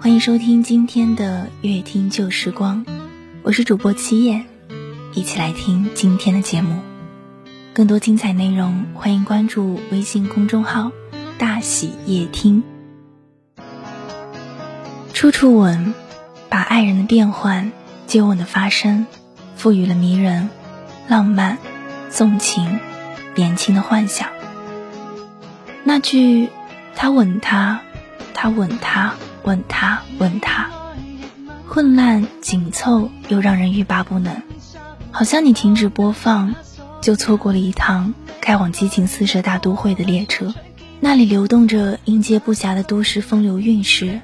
欢迎收听今天的乐听旧时光，我是主播七叶，一起来听今天的节目。更多精彩内容，欢迎关注微信公众号“大喜夜听”。处处吻，把爱人的变换、接吻的发生，赋予了迷人、浪漫、纵情、年轻的幻想。那句“他吻他，他吻他，吻他，吻他”，混乱紧凑又让人欲罢不能，好像你停止播放，就错过了一趟开往激情四射大都会的列车。那里流动着应接不暇的都市风流韵事。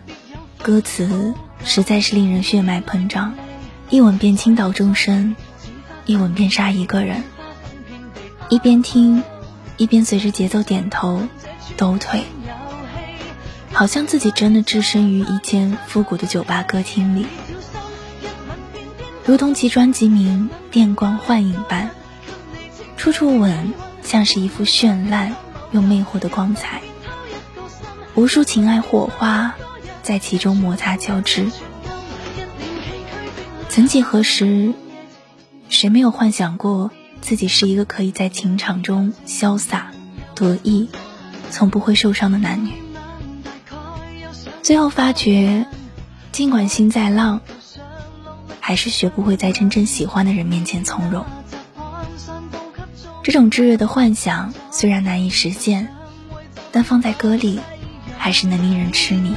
歌词实在是令人血脉膨胀，一吻便倾倒众生，一吻便杀一个人。一边听，一边随着节奏点头、抖腿，好像自己真的置身于一间复古的酒吧歌厅里，如同其专辑名《电光幻影》般，处处吻，像是一幅绚烂又魅惑的光彩，无数情爱火花。在其中摩擦交织。曾几何时，谁没有幻想过自己是一个可以在情场中潇洒、得意、从不会受伤的男女？最后发觉，尽管心再浪，还是学不会在真正喜欢的人面前从容。这种炙热的幻想虽然难以实现，但放在歌里，还是能令人痴迷。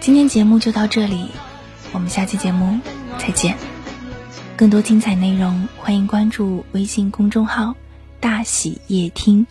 今天节目就到这里，我们下期节目再见。更多精彩内容，欢迎关注微信公众号“大喜夜听”。